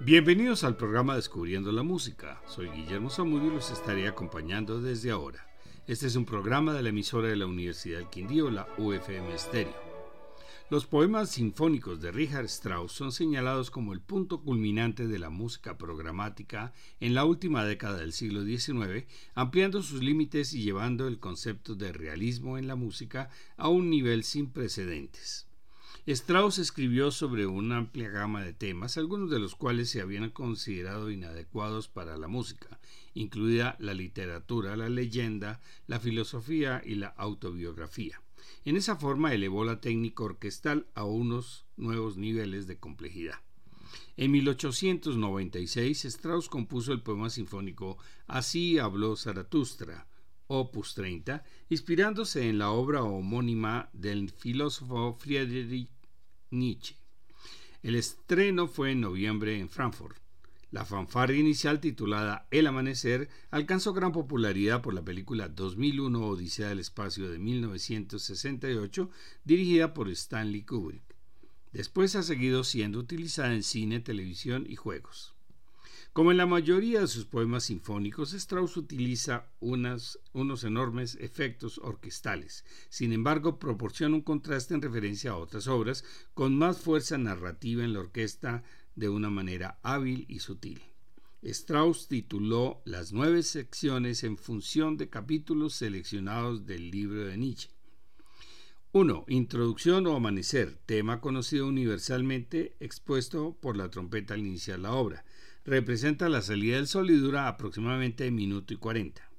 Bienvenidos al programa Descubriendo la Música. Soy Guillermo Zamudio y los estaré acompañando desde ahora. Este es un programa de la emisora de la Universidad del Quindío, la UFM Stereo. Los poemas sinfónicos de Richard Strauss son señalados como el punto culminante de la música programática en la última década del siglo XIX, ampliando sus límites y llevando el concepto de realismo en la música a un nivel sin precedentes. Strauss escribió sobre una amplia gama de temas, algunos de los cuales se habían considerado inadecuados para la música, incluida la literatura, la leyenda, la filosofía y la autobiografía. En esa forma elevó la técnica orquestal a unos nuevos niveles de complejidad. En 1896 Strauss compuso el poema sinfónico Así habló Zaratustra, opus 30, inspirándose en la obra homónima del filósofo Friedrich Nietzsche. El estreno fue en noviembre en Frankfurt. La fanfarria inicial titulada El Amanecer alcanzó gran popularidad por la película 2001 Odisea del Espacio de 1968 dirigida por Stanley Kubrick. Después ha seguido siendo utilizada en cine, televisión y juegos. Como en la mayoría de sus poemas sinfónicos, Strauss utiliza unos enormes efectos orquestales. Sin embargo, proporciona un contraste en referencia a otras obras con más fuerza narrativa en la orquesta de una manera hábil y sutil. Strauss tituló las nueve secciones en función de capítulos seleccionados del libro de Nietzsche. 1. Introducción o amanecer, tema conocido universalmente expuesto por la trompeta al iniciar la obra representa la salida del sol y dura aproximadamente minuto y cuarenta.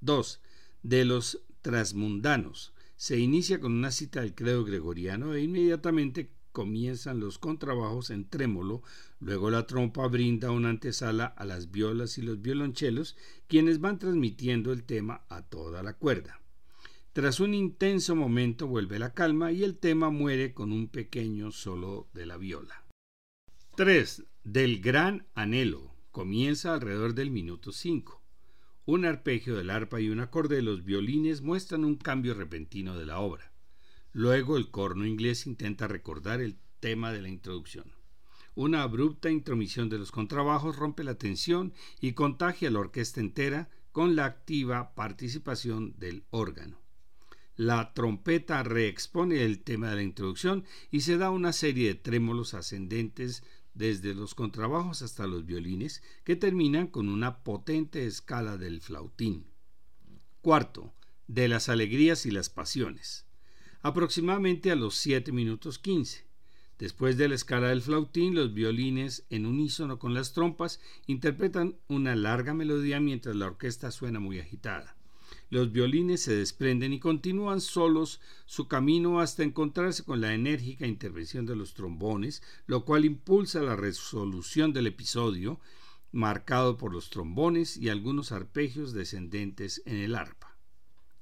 2. De los trasmundanos. Se inicia con una cita del credo gregoriano e inmediatamente comienzan los contrabajos en trémolo, luego la trompa brinda una antesala a las violas y los violonchelos, quienes van transmitiendo el tema a toda la cuerda. Tras un intenso momento vuelve la calma y el tema muere con un pequeño solo de la viola. 3. Del gran anhelo. Comienza alrededor del minuto 5. Un arpegio del arpa y un acorde de los violines muestran un cambio repentino de la obra. Luego el corno inglés intenta recordar el tema de la introducción. Una abrupta intromisión de los contrabajos rompe la tensión y contagia a la orquesta entera con la activa participación del órgano. La trompeta reexpone el tema de la introducción y se da una serie de trémolos ascendentes desde los contrabajos hasta los violines, que terminan con una potente escala del flautín. Cuarto, de las alegrías y las pasiones. Aproximadamente a los 7 minutos 15. Después de la escala del flautín, los violines, en unísono con las trompas, interpretan una larga melodía mientras la orquesta suena muy agitada. Los violines se desprenden y continúan solos su camino hasta encontrarse con la enérgica intervención de los trombones, lo cual impulsa la resolución del episodio, marcado por los trombones y algunos arpegios descendentes en el arpa.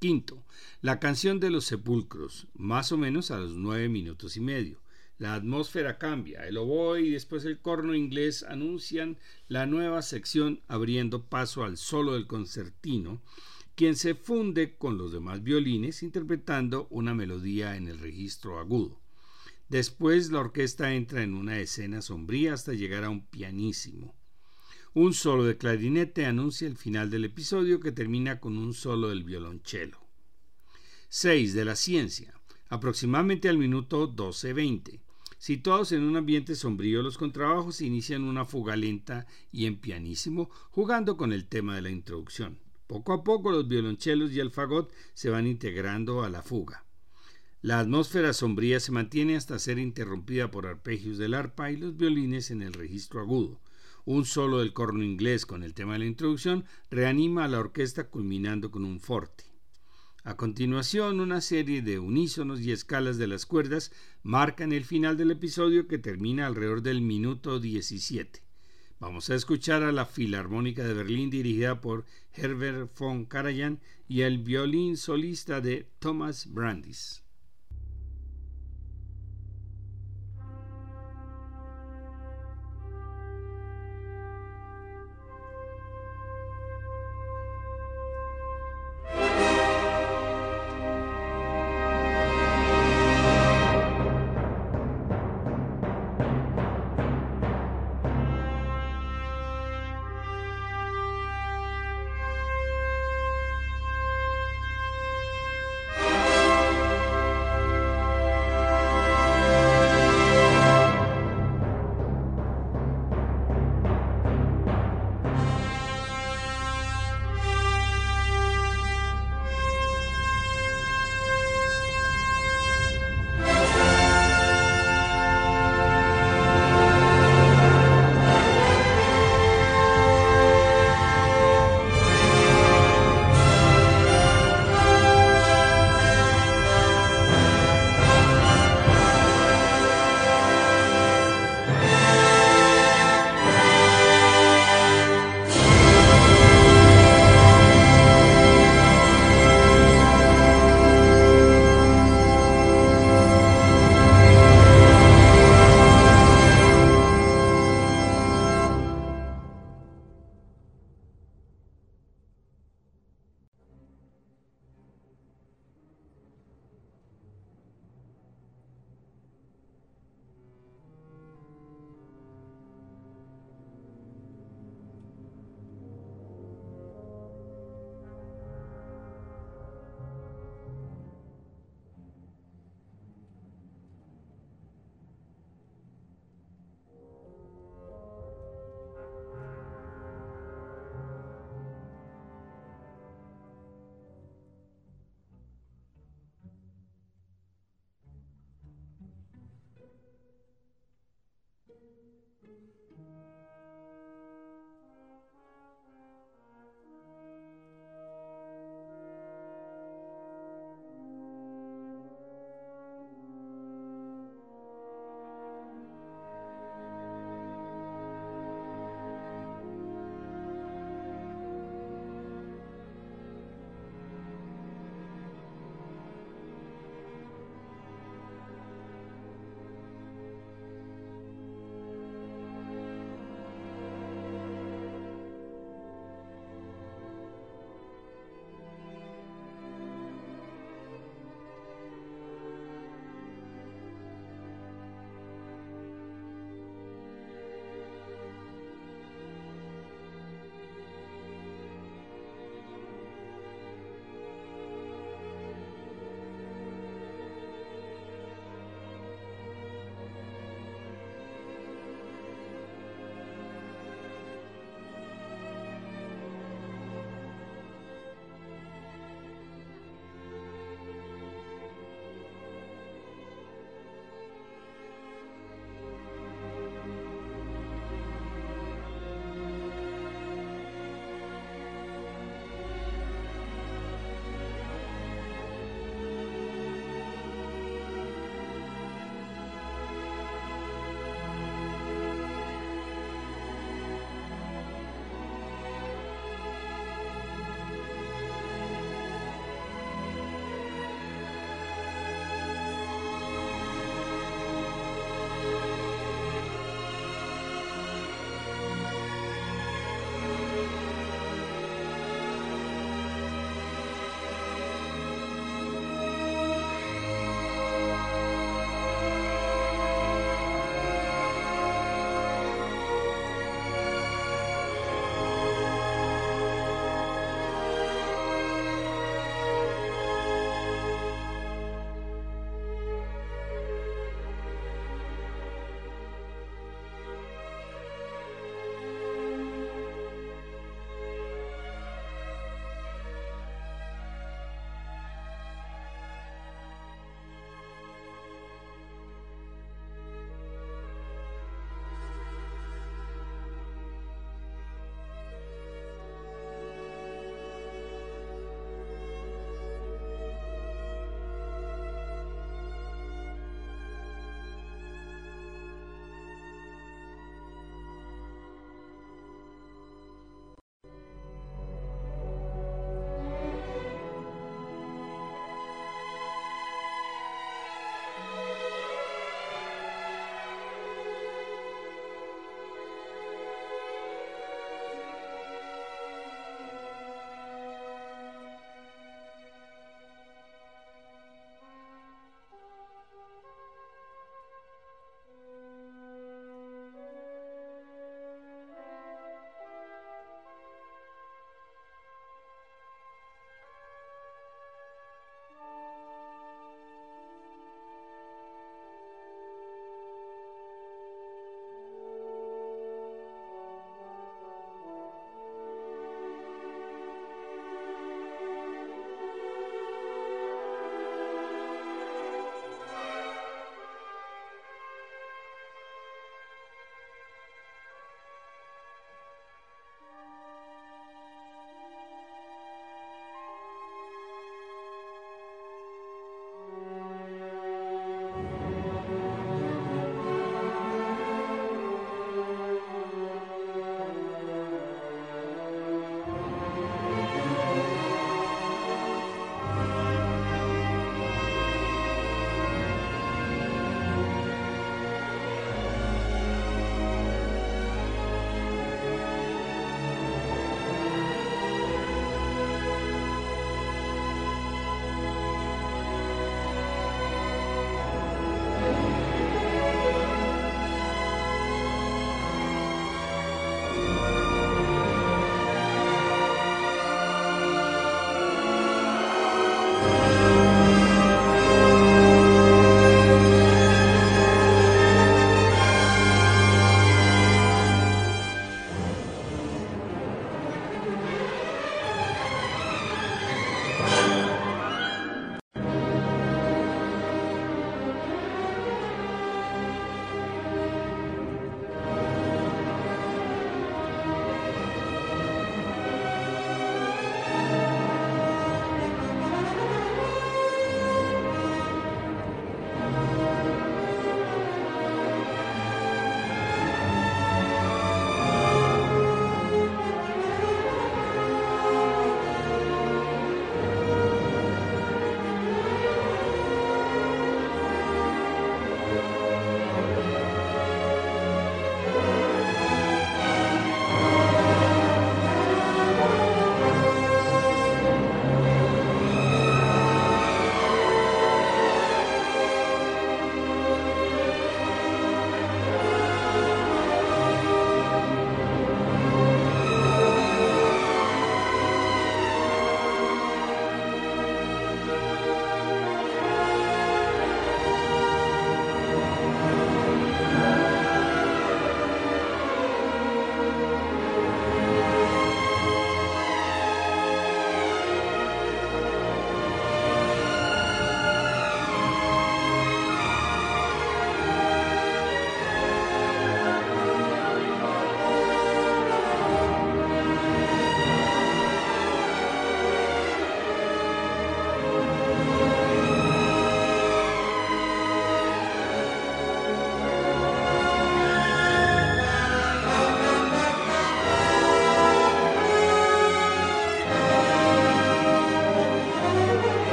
Quinto, la canción de los sepulcros, más o menos a los nueve minutos y medio. La atmósfera cambia, el oboe y después el corno inglés anuncian la nueva sección abriendo paso al solo del concertino, quien se funde con los demás violines interpretando una melodía en el registro agudo. Después la orquesta entra en una escena sombría hasta llegar a un pianísimo. Un solo de clarinete anuncia el final del episodio que termina con un solo del violonchelo. 6. De la ciencia. Aproximadamente al minuto 12-20. Situados en un ambiente sombrío, los contrabajos inician una fuga lenta y en pianísimo, jugando con el tema de la introducción. Poco a poco los violonchelos y el fagot se van integrando a la fuga. La atmósfera sombría se mantiene hasta ser interrumpida por arpegios del arpa y los violines en el registro agudo. Un solo del corno inglés con el tema de la introducción reanima a la orquesta culminando con un forte. A continuación, una serie de unísonos y escalas de las cuerdas marcan el final del episodio que termina alrededor del minuto 17. Vamos a escuchar a la Filarmónica de Berlín dirigida por Herbert von Karajan y el violín solista de Thomas Brandis.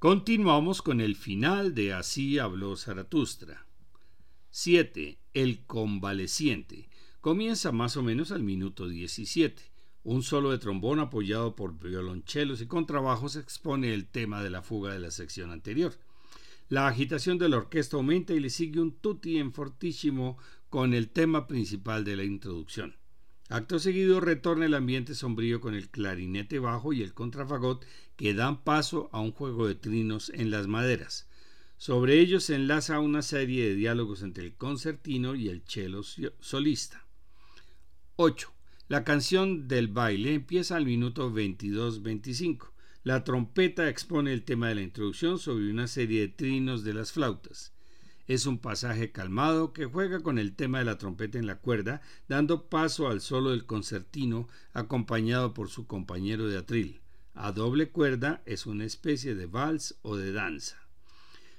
Continuamos con el final de Así habló Zaratustra. 7. El convaleciente. Comienza más o menos al minuto 17. Un solo de trombón apoyado por violonchelos y contrabajos expone el tema de la fuga de la sección anterior. La agitación de la orquesta aumenta y le sigue un tutti en fortísimo con el tema principal de la introducción. Acto seguido retorna el ambiente sombrío con el clarinete bajo y el contrafagot que dan paso a un juego de trinos en las maderas. Sobre ellos se enlaza una serie de diálogos entre el concertino y el cello solista. 8. La canción del baile empieza al minuto 22-25. La trompeta expone el tema de la introducción sobre una serie de trinos de las flautas. Es un pasaje calmado que juega con el tema de la trompeta en la cuerda, dando paso al solo del concertino acompañado por su compañero de atril. A doble cuerda es una especie de vals o de danza.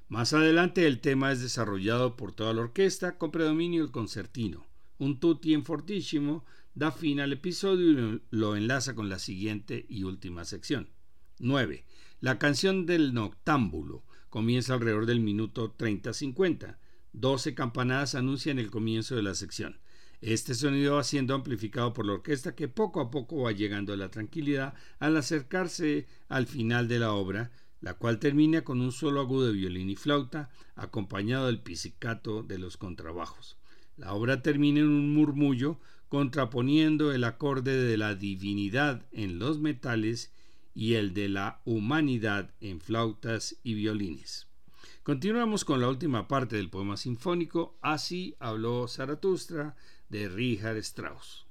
Más adelante el tema es desarrollado por toda la orquesta con predominio el concertino. Un tutti en fortísimo da fin al episodio y lo enlaza con la siguiente y última sección. 9. La canción del noctámbulo comienza alrededor del minuto 30-50. Doce campanadas anuncian el comienzo de la sección. Este sonido va siendo amplificado por la orquesta que poco a poco va llegando a la tranquilidad al acercarse al final de la obra, la cual termina con un solo agudo de violín y flauta, acompañado del pizzicato de los contrabajos. La obra termina en un murmullo contraponiendo el acorde de la divinidad en los metales y el de la humanidad en flautas y violines. Continuamos con la última parte del poema sinfónico Así habló Zaratustra de Richard Strauss.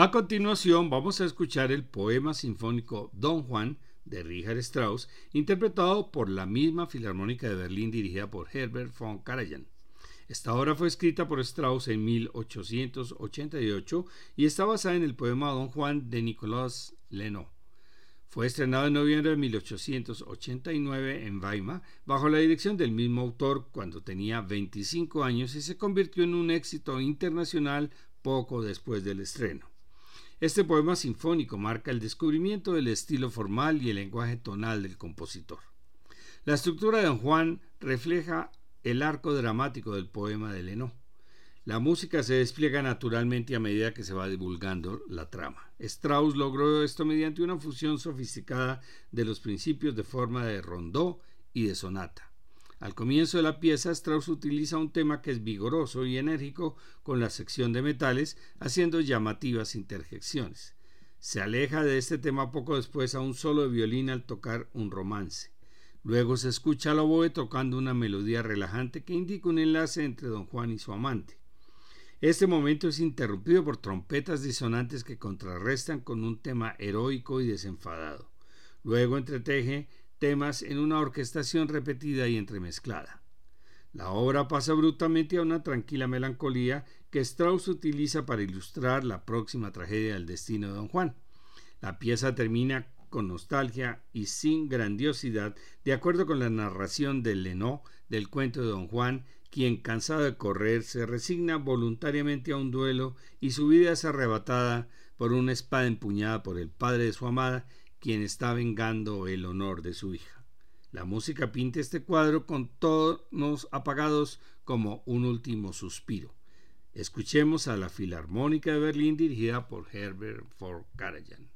A continuación vamos a escuchar el poema sinfónico Don Juan de Richard Strauss, interpretado por la misma Filarmónica de Berlín dirigida por Herbert von Karajan. Esta obra fue escrita por Strauss en 1888 y está basada en el poema Don Juan de Nicolas Leno. Fue estrenado en noviembre de 1889 en Weimar bajo la dirección del mismo autor cuando tenía 25 años y se convirtió en un éxito internacional poco después del estreno. Este poema sinfónico marca el descubrimiento del estilo formal y el lenguaje tonal del compositor. La estructura de Don Juan refleja el arco dramático del poema de Lenó. La música se despliega naturalmente a medida que se va divulgando la trama. Strauss logró esto mediante una fusión sofisticada de los principios de forma de rondó y de sonata. Al comienzo de la pieza, Strauss utiliza un tema que es vigoroso y enérgico con la sección de metales, haciendo llamativas interjecciones. Se aleja de este tema poco después a un solo de violín al tocar un romance. Luego se escucha al oboe tocando una melodía relajante que indica un enlace entre don Juan y su amante. Este momento es interrumpido por trompetas disonantes que contrarrestan con un tema heroico y desenfadado. Luego entreteje temas en una orquestación repetida y entremezclada. La obra pasa brutalmente a una tranquila melancolía que Strauss utiliza para ilustrar la próxima tragedia del destino de Don Juan. La pieza termina con nostalgia y sin grandiosidad, de acuerdo con la narración de Lenó del cuento de Don Juan, quien, cansado de correr, se resigna voluntariamente a un duelo y su vida es arrebatada por una espada empuñada por el padre de su amada quien está vengando el honor de su hija. La música pinta este cuadro con tonos apagados como un último suspiro. Escuchemos a la Filarmónica de Berlín dirigida por Herbert von Karajan.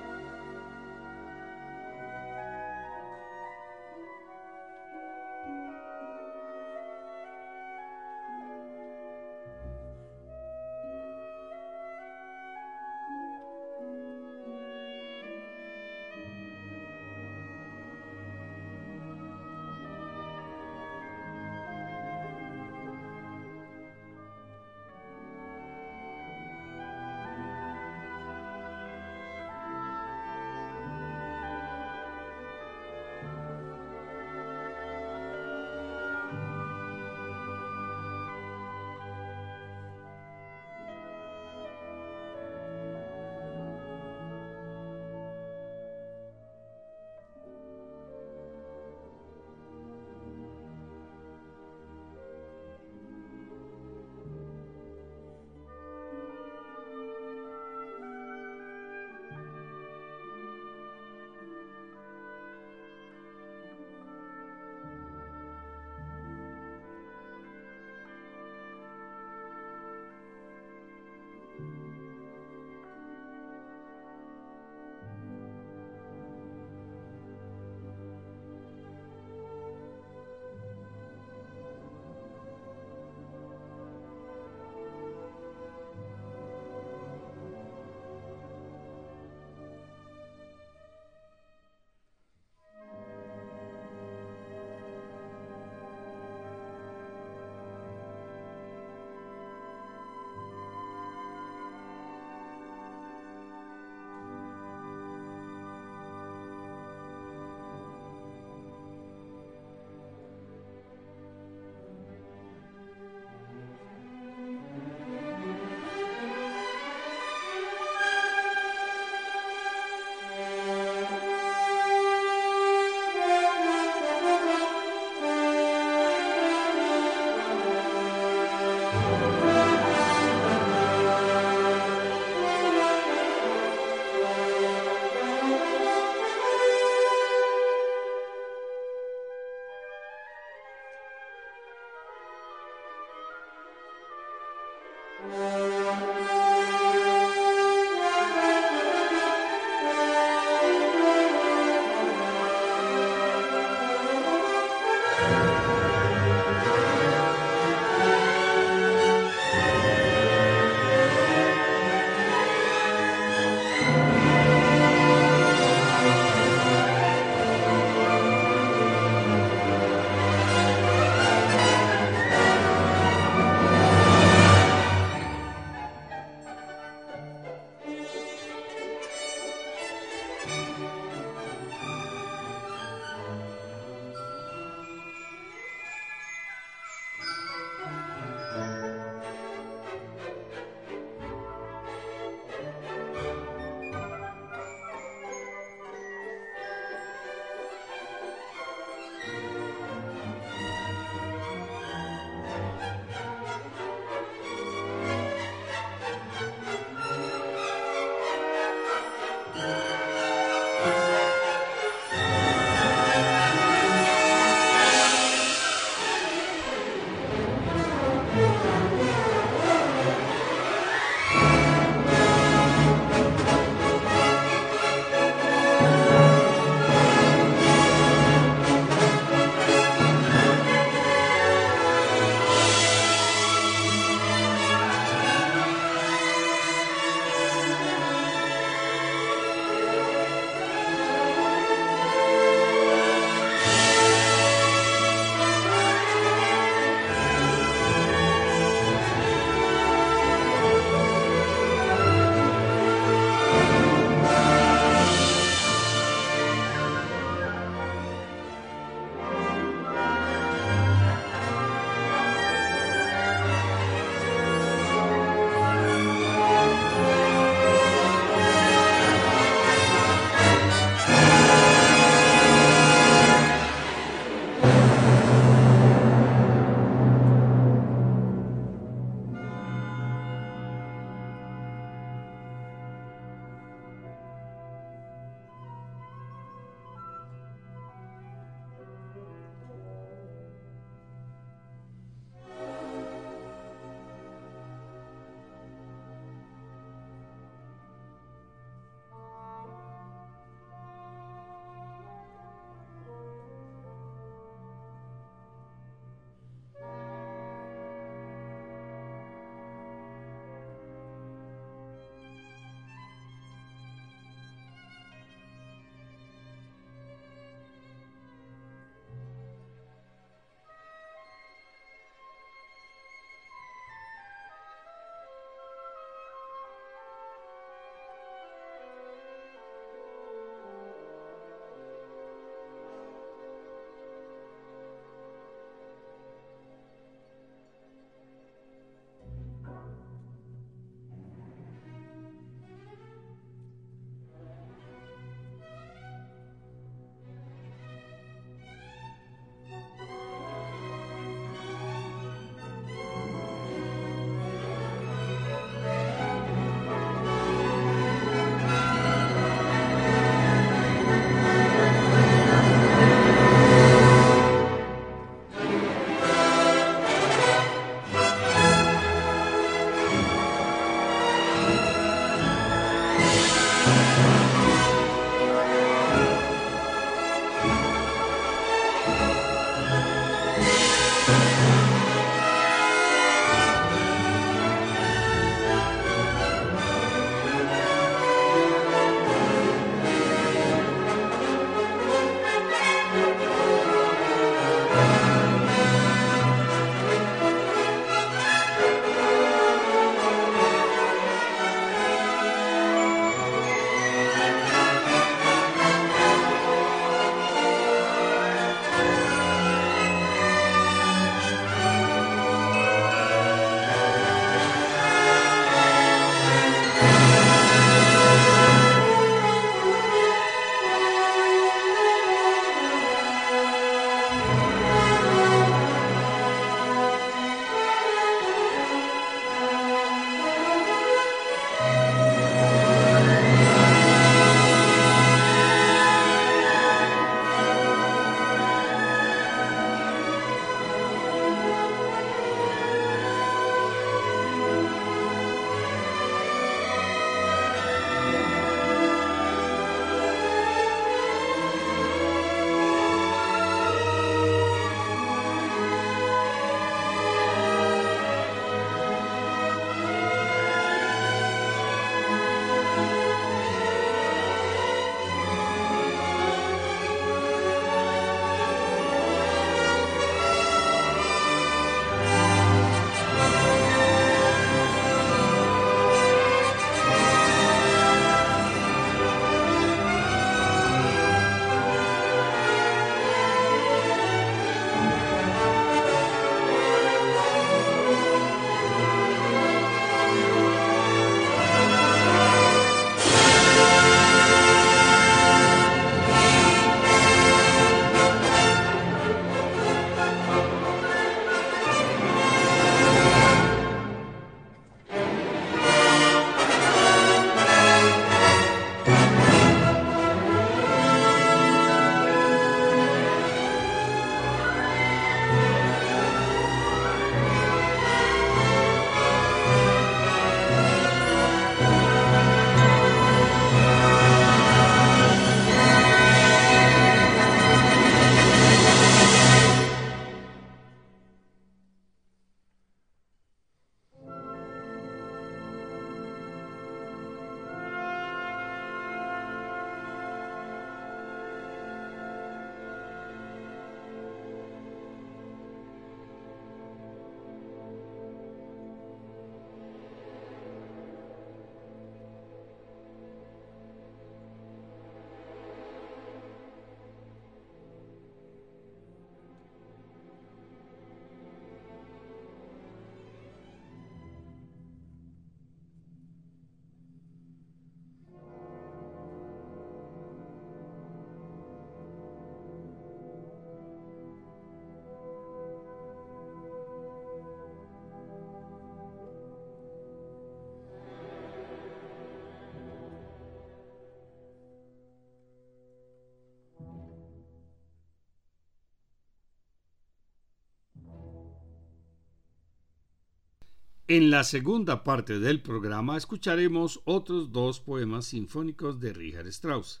En la segunda parte del programa escucharemos otros dos poemas sinfónicos de Richard Strauss.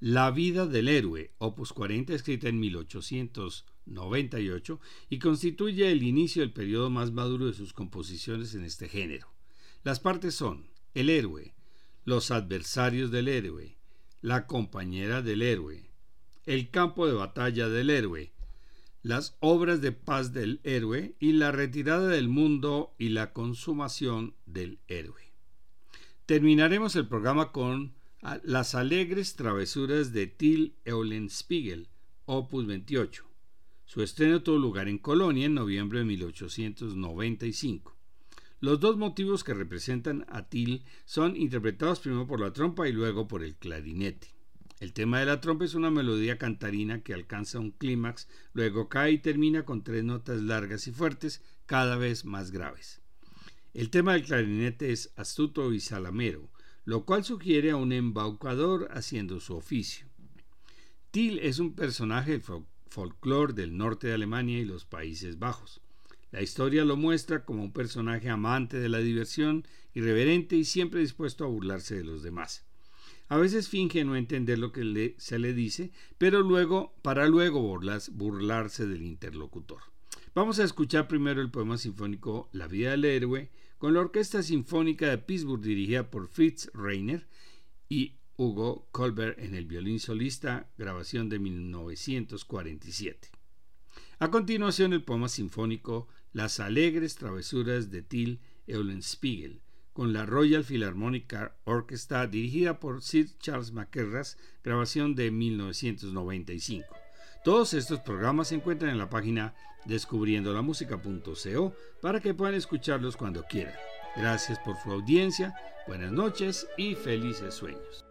La vida del héroe, opus 40, escrita en 1898, y constituye el inicio del periodo más maduro de sus composiciones en este género. Las partes son el héroe, los adversarios del héroe, la compañera del héroe, el campo de batalla del héroe, las obras de paz del héroe y la retirada del mundo y la consumación del héroe. Terminaremos el programa con Las alegres travesuras de Till Eulenspiegel, opus 28. Su estreno tuvo lugar en Colonia en noviembre de 1895. Los dos motivos que representan a Till son interpretados primero por la trompa y luego por el clarinete. El tema de la trompa es una melodía cantarina que alcanza un clímax, luego cae y termina con tres notas largas y fuertes, cada vez más graves. El tema del clarinete es astuto y salamero, lo cual sugiere a un embaucador haciendo su oficio. Till es un personaje del folclore del norte de Alemania y los Países Bajos. La historia lo muestra como un personaje amante de la diversión, irreverente y siempre dispuesto a burlarse de los demás. A veces finge no entender lo que se le dice, pero luego, para luego burlarse del interlocutor. Vamos a escuchar primero el poema sinfónico La vida del héroe con la Orquesta Sinfónica de Pittsburgh dirigida por Fritz Reiner y Hugo Colbert en el violín solista, grabación de 1947. A continuación el poema sinfónico Las alegres travesuras de Till Eulenspiegel, con la Royal Philharmonic Orchestra dirigida por Sir Charles McKerras, grabación de 1995. Todos estos programas se encuentran en la página descubriendolamusica.co para que puedan escucharlos cuando quieran. Gracias por su audiencia, buenas noches y felices sueños.